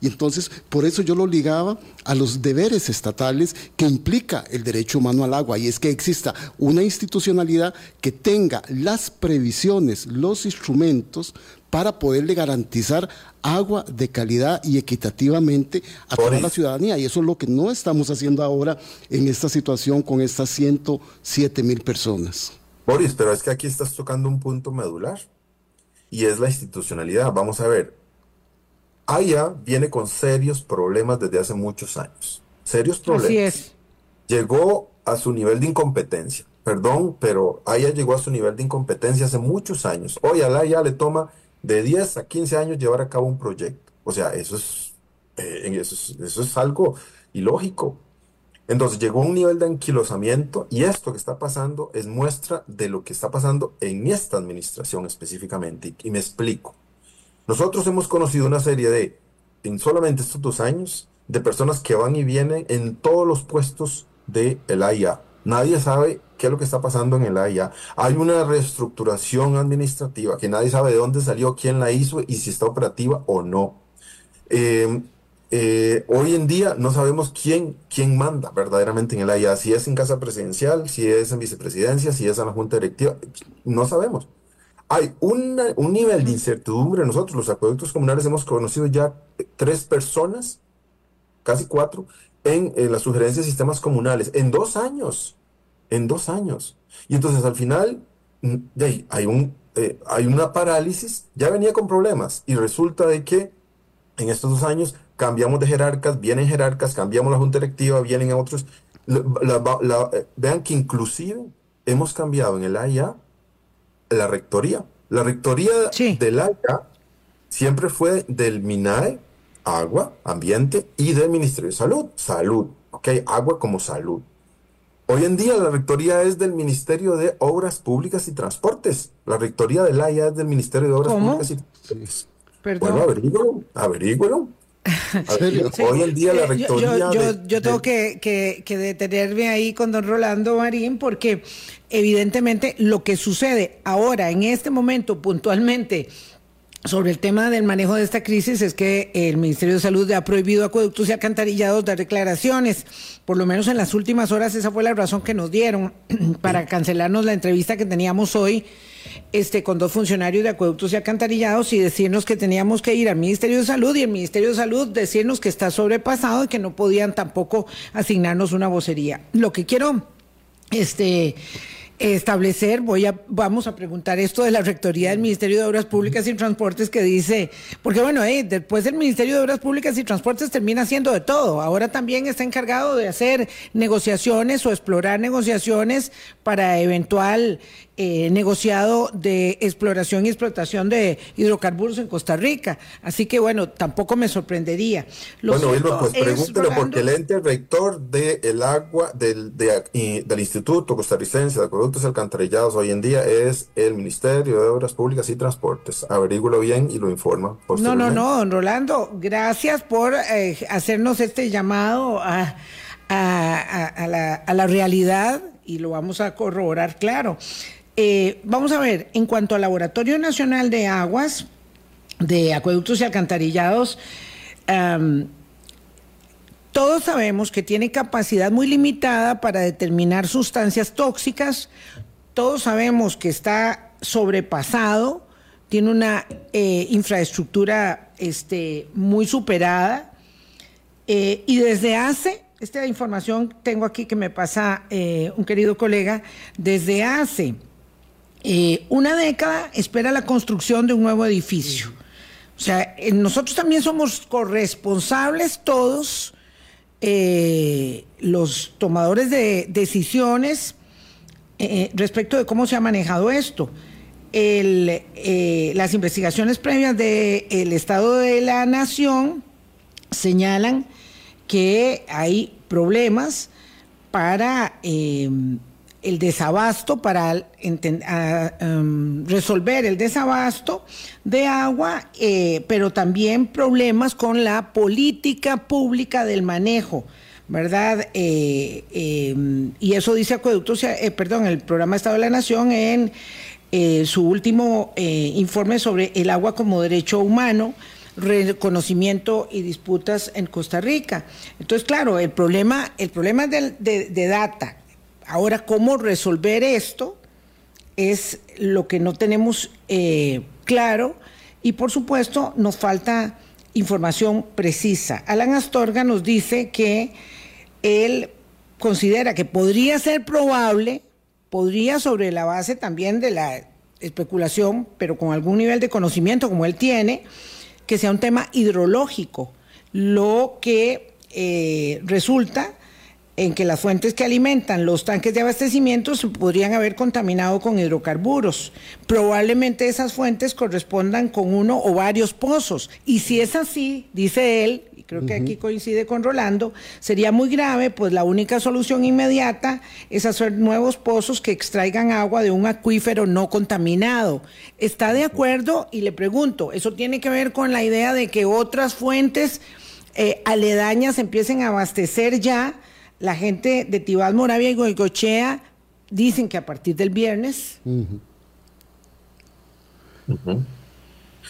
y entonces, por eso yo lo ligaba a los deberes estatales que implica el derecho humano al agua, y es que exista una institucionalidad que tenga las previsiones, los instrumentos para poderle garantizar agua de calidad y equitativamente a toda la ciudadanía. Y eso es lo que no estamos haciendo ahora en esta situación con estas 107 mil personas. Boris, pero es que aquí estás tocando un punto medular y es la institucionalidad. Vamos a ver, AIA viene con serios problemas desde hace muchos años. Serios problemas. Así es. Llegó a su nivel de incompetencia. Perdón, pero AIA llegó a su nivel de incompetencia hace muchos años. Hoy a la AIA le toma de 10 a 15 años llevar a cabo un proyecto. O sea, eso es, eh, eso es, algo ilógico. Entonces llegó a un nivel de anquilosamiento y esto que está pasando es muestra de lo que está pasando en esta administración específicamente. y me explico. Nosotros hemos conocido una serie de, en solamente estos dos años, de personas que van y vienen en todos los puestos del el AIA. Nadie sabe qué es lo que está pasando en el AIA. Hay una reestructuración administrativa que nadie sabe de dónde salió, quién la hizo y si está operativa o no. Em, eh, hoy en día no sabemos quién, quién manda verdaderamente en el AIA, si es en casa presidencial, si es en vicepresidencia, si es en la junta directiva, no sabemos. Hay un nivel de incertidumbre. Nosotros, los acueductos comunales, hemos conocido ya tres personas, casi cuatro, en, las sugerencias de sistemas comunales, en dos años. En dos años. Y entonces al final mm, hay, eh, hay una parálisis, ya venía con problemas, y resulta de que en estos dos años cambiamos de jerarcas, vienen jerarcas, cambiamos la junta directiva, vienen otros. Eh, vean que inclusive hemos cambiado en el AIA la rectoría. La rectoría del AIA siempre fue del MINAE, agua, ambiente, y del Ministerio de Salud, salud, ¿ok? Agua como salud. Hoy en día la rectoría es del Ministerio de Obras Públicas y Transportes. La rectoría del AIA es del Ministerio de Obras Públicas y Transportes. Perdón. Bueno, averígüelo, averígüelo. Hoy en día la eh, rectoría. Yo, tengo que, detenerme ahí con don Rolando Marín porque evidentemente lo que sucede ahora, en este momento, puntualmente, sobre el tema del manejo de esta crisis es que el Ministerio de Salud ha prohibido acueductos y alcantarillados dar declaraciones. Por lo menos en las últimas horas esa fue la razón que nos dieron para cancelarnos la entrevista que teníamos hoy este, con dos funcionarios de acueductos y alcantarillados y decirnos que teníamos que ir al Ministerio de Salud y el Ministerio de Salud decirnos que está sobrepasado y que no podían tampoco asignarnos una vocería. Lo que quiero este establecer, voy a, vamos a preguntar esto de la Rectoría del Ministerio de Obras Públicas y Transportes que dice, porque bueno, eh, después el Ministerio de Obras Públicas y Transportes termina haciendo de todo, ahora también está encargado de hacer negociaciones o explorar negociaciones para eventual eh, negociado de exploración y explotación de hidrocarburos en Costa Rica. Así que bueno, tampoco me sorprendería. bueno, Wilma, pues pregúntelo porque el ente rector del agua del, del Instituto Costarricense de Acueductos y Alcantarillados hoy en día es el Ministerio de Obras Públicas y Transportes. Averígualo bien y lo informa. No, no, no, don Rolando, gracias por eh, hacernos este llamado a, a, la, a la realidad y lo vamos a corroborar, claro. Eh, vamos a ver, en cuanto al Laboratorio Nacional de Aguas, de Acueductos y Alcantarillados, todos sabemos que tiene capacidad muy limitada para determinar sustancias tóxicas, todos sabemos que está sobrepasado, tiene una eh, infraestructura este, muy superada. Eh, y desde hace, esta información tengo aquí que me pasa un querido colega, desde hace eh, una década espera la construcción de un nuevo edificio. O sea, eh, nosotros también somos corresponsables todos, eh, los tomadores de decisiones, respecto de cómo se ha manejado esto. las investigaciones previas del Estado de la Nación señalan que hay problemas para el desabasto, para em, resolver el desabasto de agua, eh, pero también problemas con la política pública del manejo. ¿Verdad? Eh, em, y eso dice Acueductos, eh, perdón, el programa Estado de la Nación en su último informe sobre el agua como derecho humano, reconocimiento y disputas en Costa Rica. Entonces, claro, el problema, el problema de data Ahora, ¿cómo resolver esto? Es lo que no tenemos eh, claro y por supuesto nos falta información precisa. Alan Astorga nos dice que él considera que podría ser probable, podría sobre la base también de la especulación, pero con algún nivel de conocimiento como él tiene, que sea un tema hidrológico, lo que eh, resulta en que las fuentes que alimentan los tanques de abastecimiento se podrían haber contaminado con hidrocarburos. Probablemente esas fuentes correspondan con uno o varios pozos. Y si es así, dice él, y creo que aquí coincide con Rolando, sería muy grave, pues la única solución inmediata es hacer nuevos pozos que extraigan agua de un acuífero no contaminado. ¿Está de acuerdo? Y le pregunto, ¿eso tiene que ver con la idea de que otras fuentes eh, aledañas empiecen a abastecer ya? La gente de Tibás, Moravia y Goicochea dicen que a partir del viernes.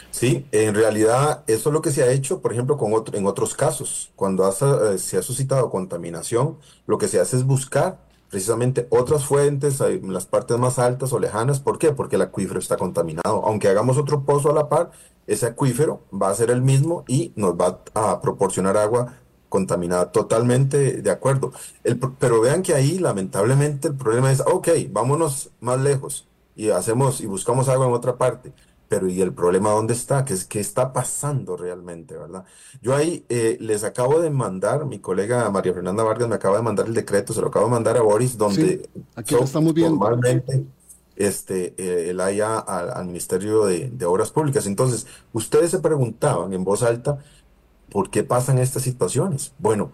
Sí, en realidad eso es lo que se ha hecho, por ejemplo, con en otros casos. Cuando eh, se ha suscitado contaminación, lo que se hace es buscar precisamente otras fuentes en las partes más altas o lejanas. ¿Por qué? Porque el acuífero está contaminado. Aunque hagamos otro pozo a la par, ese acuífero va a ser el mismo y nos va a proporcionar agua contaminada. Totalmente de acuerdo. El, pero vean que ahí, lamentablemente, el problema es, ok, vámonos más lejos y hacemos y buscamos agua en otra parte. Pero ¿y el problema dónde está? ¿Qué, es, qué está pasando realmente, verdad? Yo ahí eh, les acabo de mandar, mi colega María Fernanda Vargas me acaba de mandar el decreto, se lo acabo de mandar a Boris, donde aquí estamos viendo. normalmente este, eh, el al, al Ministerio de, de Obras Públicas. Entonces, ustedes se preguntaban en voz alta ¿Por qué pasan estas situaciones? Bueno,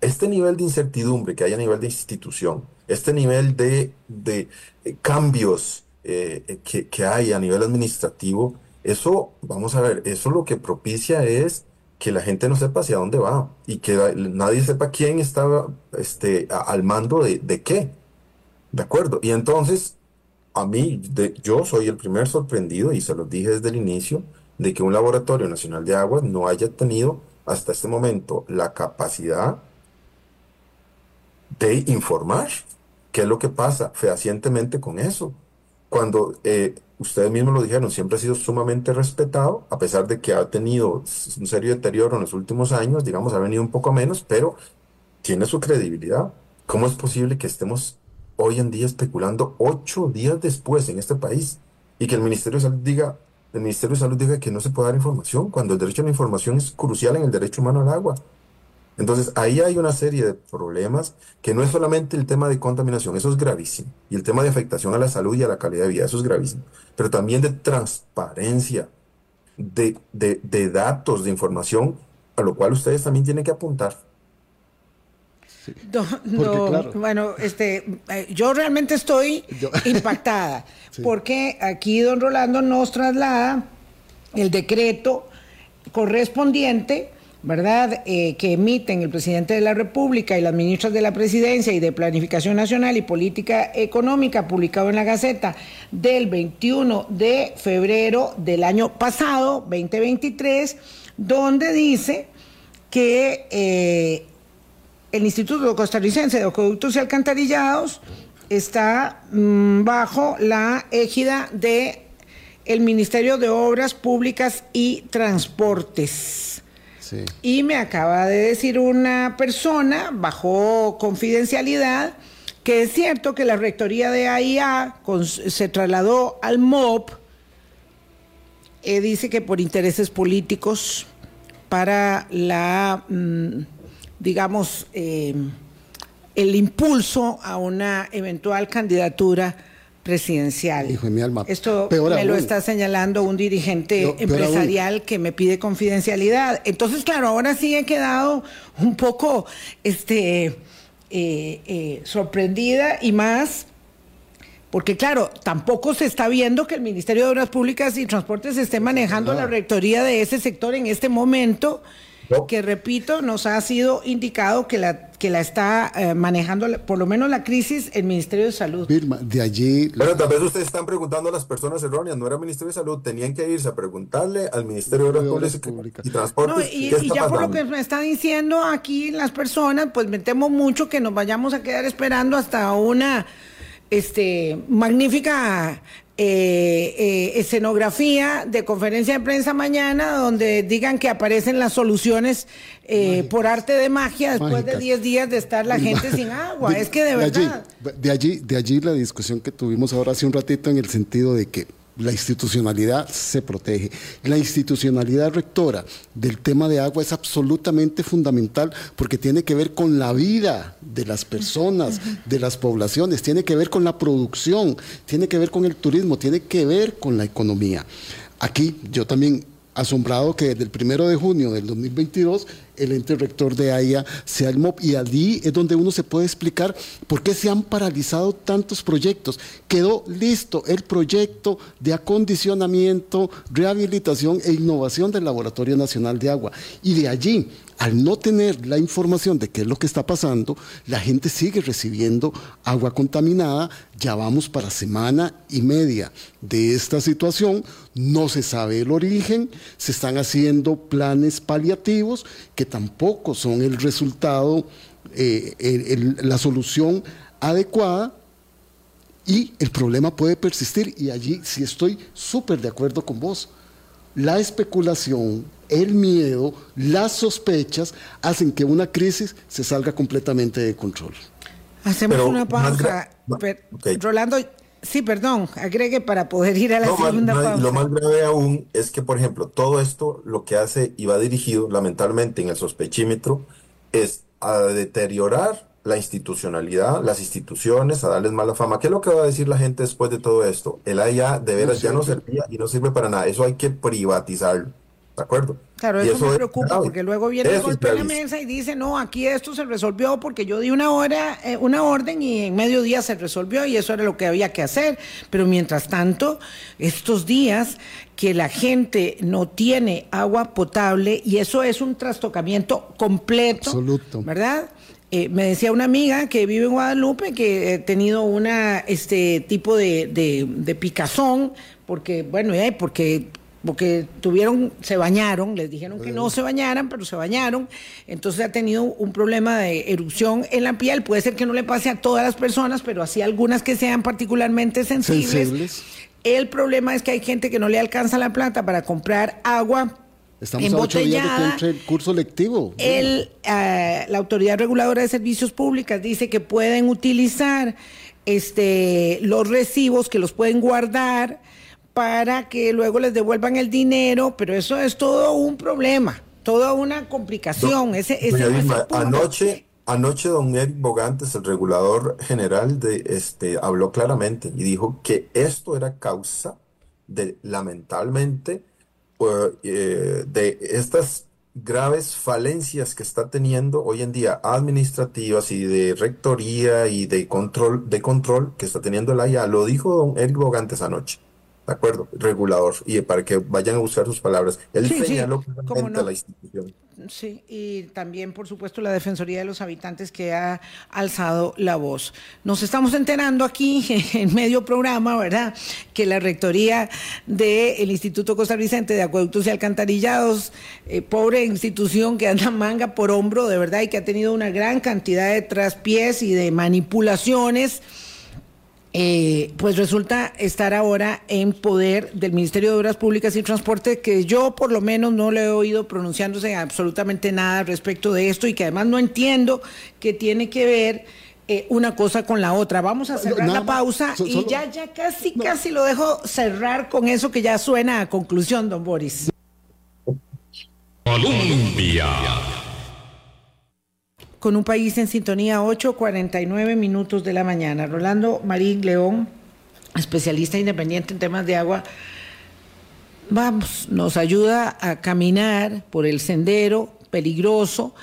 este nivel de incertidumbre que hay a nivel de institución, este nivel de, de eh, cambios eh, eh, que, que, hay a nivel administrativo, eso, vamos a ver, eso lo que propicia es que la gente no sepa hacia dónde va y que nadie sepa quién está este, al mando de, de qué. ¿De acuerdo? Y entonces, a mí, de, yo soy el primer sorprendido y se los dije desde el inicio de que un laboratorio nacional de aguas no haya tenido hasta este momento la capacidad de informar qué es lo que pasa fehacientemente con eso. Cuando eh, ustedes mismos lo dijeron, siempre ha sido sumamente respetado, a pesar de que ha tenido un serio deterioro en los últimos años, digamos, ha venido un poco menos, pero tiene su credibilidad. ¿Cómo es posible que estemos hoy en día especulando ocho días después en este país y que el Ministerio de Salud diga, el Ministerio de Salud diga que no se puede dar información cuando el derecho a la información es crucial en el derecho humano al agua. Entonces, ahí hay una serie de problemas que no es solamente el tema de contaminación, eso es gravísimo, y el tema de afectación a la salud y a la calidad de vida, eso es gravísimo, pero también de transparencia, de, de, datos, de información, a lo cual ustedes también tienen que apuntar. No, bueno, este, eh, yo realmente estoy impactada, porque aquí don Rolando nos traslada el decreto correspondiente ¿verdad?, eh, que emiten el presidente de la República y las ministras de la Presidencia y de Planificación Nacional y Política Económica, publicado en la Gaceta del 21 de febrero del año pasado, 2023, donde dice que eh, el Instituto Costarricense de Acueductos y Alcantarillados está mm, bajo la égida de el Ministerio de Obras Públicas y Transportes. Y me acaba de decir una persona, bajo confidencialidad, que es cierto que la rectoría de AIA se trasladó al MOP, eh, dice que por intereses políticos, para la, mm, digamos, eh, el impulso a una eventual candidatura presidencial. Hijo de mi alma. Esto me lo está señalando un dirigente empresarial que me pide confidencialidad. Entonces, claro, ahora sí he quedado un poco este, eh, eh, sorprendida y más porque claro, tampoco se está viendo que el Ministerio de Obras Públicas y Transportes esté manejando la rectoría de ese sector en este momento que repito, nos ha sido indicado que la, que la está eh, manejando, por lo menos la crisis, el Ministerio de Salud. de allí... Pero tal vez ustedes están preguntando a las personas erróneas, no era el Ministerio de Salud, tenían que irse a preguntarle al Ministerio de Obras Públicas y Transportes. y, ya por lo que me están diciendo aquí las personas, pues me temo mucho que nos vayamos a quedar esperando hasta una este, magnífica eh, eh, escenografía de conferencia de prensa mañana donde digan que aparecen las soluciones eh, por arte de magia después de 10 días de estar la gente sin agua. es que de, verdad. de, allí, de allí la discusión que tuvimos ahora hace un ratito en el sentido de que la institucionalidad se protege. La institucionalidad rectora del tema de agua es absolutamente fundamental porque tiene que ver con la vida de las personas, de las poblaciones, tiene que ver con la producción, tiene que ver con el turismo, tiene que ver con la economía. Aquí yo también asombrado que desde el primero de junio del 2022 el ente rector de AIA sea el MOP y allí es donde uno se puede explicar por qué se han paralizado tantos proyectos. Quedó listo el proyecto de acondicionamiento, rehabilitación e innovación del Laboratorio Nacional de Agua y de allí al no tener la información de qué es lo que está pasando, la gente sigue recibiendo agua contaminada. Ya vamos para semana y media de esta situación. No se sabe el origen, se están haciendo planes paliativos que tampoco son el resultado, eh, la solución adecuada y el problema puede persistir y allí sí estoy súper de acuerdo con vos. La especulación, el miedo, las sospechas hacen que una crisis se salga completamente de control. Hacemos una pausa. Rolando, sí, perdón, agregue para poder ir a la segunda pausa. Lo más grave aún es que, por ejemplo, todo esto lo que hace y va dirigido, lamentablemente, en el sospechímetro, es a deteriorar la institucionalidad, las instituciones, a darles mala fama. ¿Qué es lo que va a decir la gente después de todo esto? El AIA de veras ya no servía y no sirve para nada. Eso hay que privatizarlo. ¿De acuerdo? Claro, eso, me preocupa porque luego viene el golpe de la mesa y dice, no, aquí esto se resolvió porque yo di una hora, eh, una orden y en medio día se resolvió y eso era lo que había que hacer. Pero mientras tanto, estos días que la gente no tiene agua potable y eso es un trastocamiento completo, Absoluto. ¿verdad? Eh, me decía una amiga que vive en Guadalupe que ha tenido una este tipo de, de, picazón porque bueno eh, porque porque tuvieron, se bañaron, les dijeron que no se bañaran, pero se bañaron, entonces ha tenido un problema de erupción en la piel, puede ser que no le pase a todas las personas, pero así algunas que sean particularmente sensibles. El problema es que hay gente que no le alcanza la plata para comprar agua Estamos a ocho días de el curso lectivo. El, eh, la Autoridad Reguladora de Servicios Públicos dice que pueden utilizar este, los recibos que los pueden guardar para que luego les devuelvan el dinero, pero eso es todo un problema, toda una complicación. ese, anoche, anoche don Eric Bogantes, el regulador general, de este, habló claramente y dijo que esto era causa de, lamentablemente, eh, de estas graves falencias que está teniendo hoy en día administrativas y de rectoría y de control, de control que está teniendo la IA. Lo dijo don Eric Bogantes anoche. ¿De acuerdo? Regulador. Y para que vayan a usar sus palabras. Él señaló claramente a la institución. Sí, y también, por supuesto, la Defensoría de los Habitantes que ha alzado la voz. Nos estamos enterando aquí en medio programa, ¿verdad?, que la rectoría del Instituto Costarricense de Acueductos y Alcantarillados, eh, pobre institución que anda manga por hombro, de verdad, y que ha tenido una gran cantidad de traspiés y de manipulaciones eh, pues resulta estar ahora en poder del Ministerio de Obras Públicas y Transporte, que yo por lo menos no le he oído pronunciándose absolutamente nada respecto de esto y que además no entiendo que tiene que ver eh, una cosa con la otra. Vamos a cerrar la pausa y ya, ya casi, casi lo dejo cerrar con eso que ya suena a conclusión, don Boris. Colombia con un país en sintonía, 8.49 minutos de la mañana. Rolando Marín León, especialista independiente en temas de agua, vamos, nos ayuda a caminar por el sendero peligroso,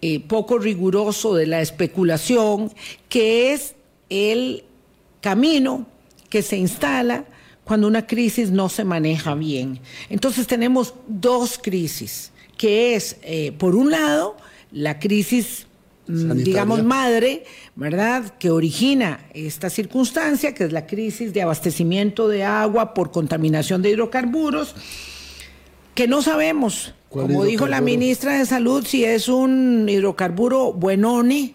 eh, poco riguroso de la especulación, que es el camino que se instala cuando una crisis no se maneja bien. Entonces tenemos dos crisis, que es, eh, por un lado, la crisis, mm, digamos, madre, ¿verdad?, que origina esta circunstancia, que es la crisis de abastecimiento de agua por contaminación de hidrocarburos, que no sabemos, como dijo la ministra de Salud, si es un hidrocarburo buenone,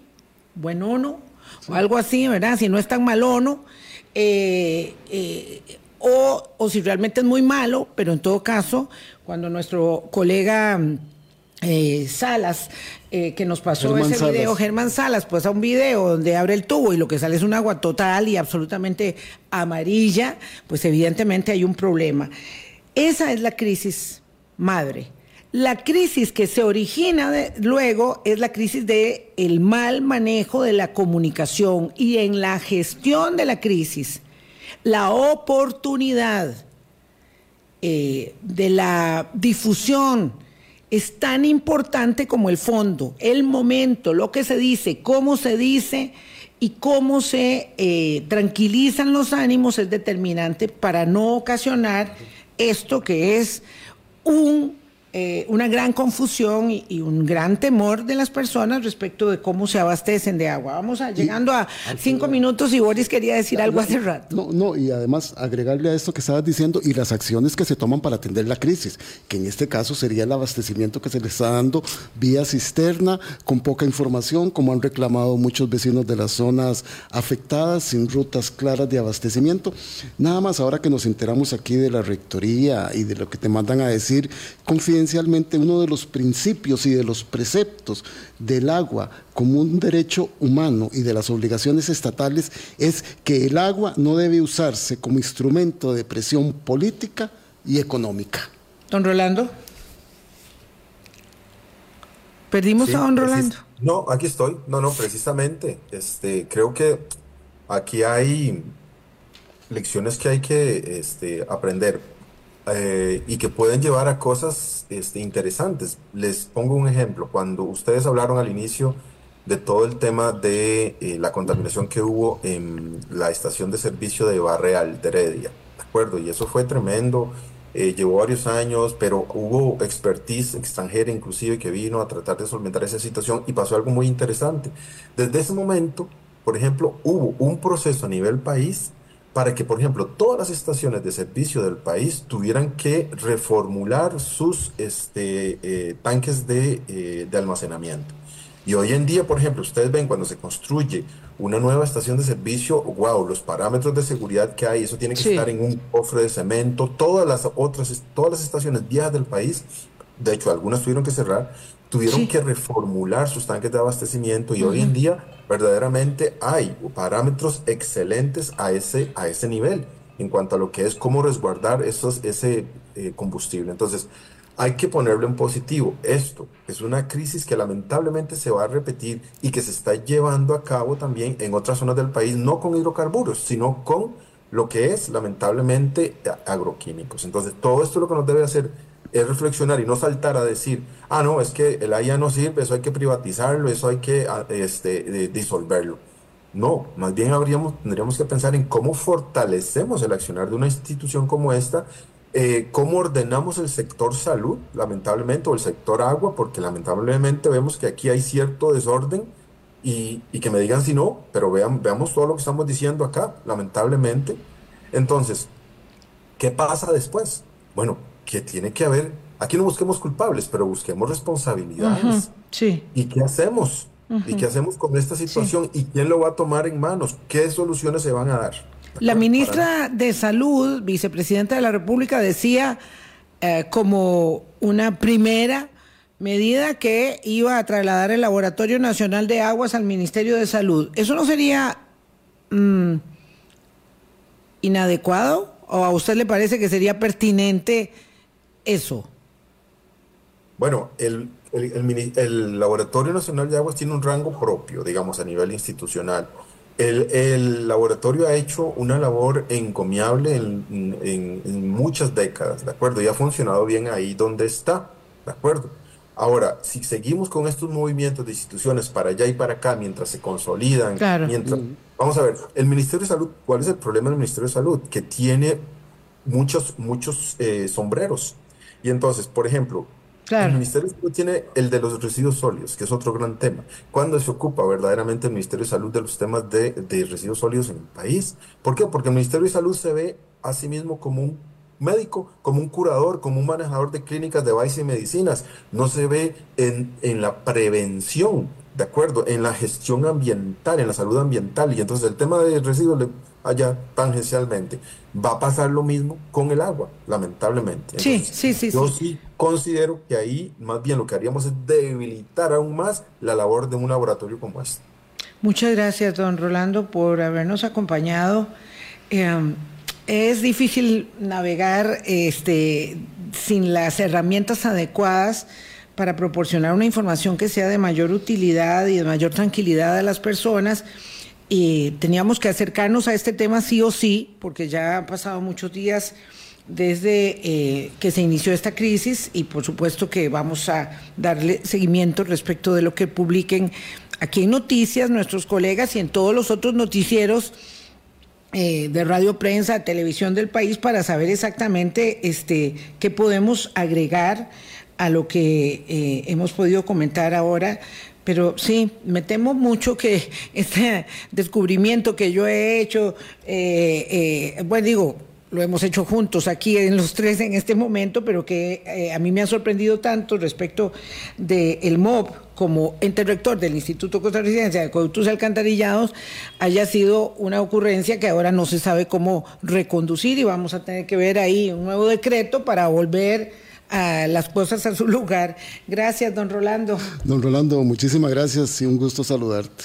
buenono, o algo así, ¿verdad?, si no es tan malono. Eh, eh, o, o si realmente es muy malo, pero en todo caso, cuando nuestro colega eh, Salas, eh, que nos pasó ese video, Germán Salas, pues a un video donde abre el tubo y lo que sale es un agua total y absolutamente amarilla, pues evidentemente hay un problema. Esa es la crisis madre. La crisis que se origina luego es la crisis de el mal manejo de la comunicación y en la gestión de la crisis, la oportunidad eh, de la difusión es tan importante como el fondo, el momento, lo que se dice, cómo se dice y cómo se eh, tranquilizan los ánimos es determinante para no ocasionar esto que es un eh, una gran confusión y, un gran temor de las personas respecto de cómo se abastecen de agua. Vamos a, llegando a cinco minutos y Boris quería decir algo hace rato. No, no, y además agregarle a esto que estabas diciendo y las acciones que se toman para atender la crisis, que en este caso sería el abastecimiento que se le está dando vía cisterna, con poca información, como han reclamado muchos vecinos de las zonas afectadas, sin rutas claras de abastecimiento. Nada más ahora que nos enteramos aquí de la rectoría y de lo que te mandan a decir, confía esencialmente uno de los principios y de los preceptos del agua como un derecho humano y de las obligaciones estatales es que el agua no debe usarse como instrumento de presión política y económica. Don Rolando. Perdimos a don Rolando. No, aquí estoy. No, no, precisamente. Este, creo que aquí hay lecciones que hay que este, aprender. Eh, y que pueden llevar a cosas este, interesantes. Les pongo un ejemplo. Cuando ustedes hablaron al inicio de todo el tema de eh, la contaminación que hubo en la estación de servicio de Barreal de Heredia, ¿de acuerdo? Y eso fue tremendo. Eh, llevó varios años, pero hubo expertise extranjera inclusive que vino a tratar de solventar esa situación y pasó algo muy interesante. Desde ese momento, por ejemplo, hubo un proceso a nivel país para que, por ejemplo, todas las estaciones de servicio del país tuvieran que reformular sus este, eh, tanques de, eh, de, almacenamiento. Y hoy en día, por ejemplo, ustedes ven cuando se construye una nueva estación de servicio, wow, los parámetros de seguridad que hay, eso tiene que estar en un cofre de cemento, todas las otras, todas las estaciones viejas del país de hecho algunas tuvieron que cerrar, tuvieron que reformular sus tanques de abastecimiento y hoy en día verdaderamente hay parámetros excelentes a ese, a ese nivel en cuanto a lo que es cómo resguardar esos, ese eh, combustible. Entonces, hay que ponerlo en positivo. Esto es una crisis que lamentablemente se va a repetir y que se está llevando a cabo también en otras zonas del país, no con hidrocarburos, sino con lo que es lamentablemente agroquímicos. Entonces, todo esto lo que nos debe hacer es reflexionar y no saltar a decir, ah, no, es que el AIA no sirve, eso hay que privatizarlo, eso hay que ah, este, disolverlo. No, más bien habríamos, tendríamos que pensar en cómo fortalecemos el accionar de una institución como esta, eh, cómo ordenamos el sector salud, lamentablemente, o el sector agua, porque lamentablemente vemos que aquí hay cierto desorden y, y que me digan si no, pero vean, veamos todo lo que estamos diciendo acá, lamentablemente. Entonces, ¿qué pasa después? Bueno, que tiene que haber, aquí no busquemos culpables, pero busquemos responsabilidades. sí. ¿Y qué hacemos? ¿Y qué hacemos con esta situación? ¿Y quién lo va a tomar en manos? ¿Qué soluciones se van a dar? La ministra de Salud, vicepresidenta de la República, decía eh, como una primera medida que iba a trasladar el Laboratorio Nacional de Aguas al Ministerio de Salud. ¿Eso no sería mm, inadecuado? ¿O a usted le parece que sería pertinente eso? Bueno, el, el, Laboratorio Nacional de Aguas tiene un rango propio, digamos, a nivel institucional. El, laboratorio ha hecho una labor encomiable en, muchas décadas, ¿de acuerdo? Y ha funcionado bien ahí donde está, ¿de acuerdo? Ahora, si seguimos con estos movimientos de instituciones para allá y para acá mientras se consolidan, mientras... Vamos a ver, el Ministerio de Salud, ¿cuál es el problema del Ministerio de Salud? Que tiene muchos, muchos eh, sombreros. Y entonces, por ejemplo, el Ministerio de Salud tiene el de los residuos sólidos, que es otro gran tema. ¿Cuándo se ocupa verdaderamente el Ministerio de Salud de los temas de, residuos sólidos en el país? ¿Por qué? Porque el Ministerio de Salud se ve a sí mismo como un médico, como un curador, como un manejador de clínicas de base y medicinas. No se ve en, en la prevención, ¿de acuerdo? En la gestión ambiental, en la salud ambiental. Y entonces el tema de residuos allá tangencialmente. Va a pasar lo mismo con el agua, lamentablemente. sí, sí, sí. Yo sí. considero que ahí más bien lo que haríamos es debilitar aún más la labor de un laboratorio como este. Muchas gracias, don Rolando, por habernos acompañado. Em, es difícil navegar este, sin las herramientas adecuadas para proporcionar una información que sea de mayor utilidad y de mayor tranquilidad a las personas y teníamos que acercarnos a este tema sí o sí, porque ya han pasado muchos días desde eh, que se inició esta crisis y por supuesto que vamos a darle seguimiento respecto de lo que publiquen aquí en Noticias nuestros colegas y en todos los otros noticieros eh, de radio, prensa, televisión del país para saber exactamente este, qué podemos agregar a lo que eh, hemos podido comentar ahora pero sí, me temo mucho que este descubrimiento que yo he hecho, eh, eh, bueno, digo, lo hemos hecho juntos aquí en los tres en este momento, pero que eh, a mí me ha sorprendido tanto respecto del el MOB como ente rector del Instituto Costarricense de Acueductos Alcantarillados haya sido una ocurrencia que ahora no se sabe cómo reconducir y vamos a tener que ver ahí un nuevo decreto para volver a las cosas a su lugar. Gracias, don Rolando. Don Rolando, muchísimas gracias y un gusto saludarte.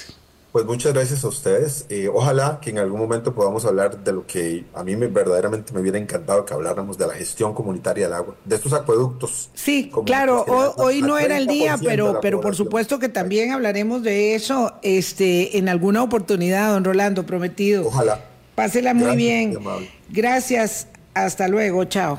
Pues muchas gracias a ustedes. Eh, ojalá que en algún momento podamos hablar de lo que a mí me, verdaderamente me hubiera encantado que habláramos de la gestión comunitaria del agua, de estos acueductos. Sí, claro, hoy, no era el día, pero, pero por supuesto que también hablaremos de eso este, en alguna oportunidad, don Rolando, prometido. Ojalá. Pásela muy bien. Gracias, hasta luego, chao.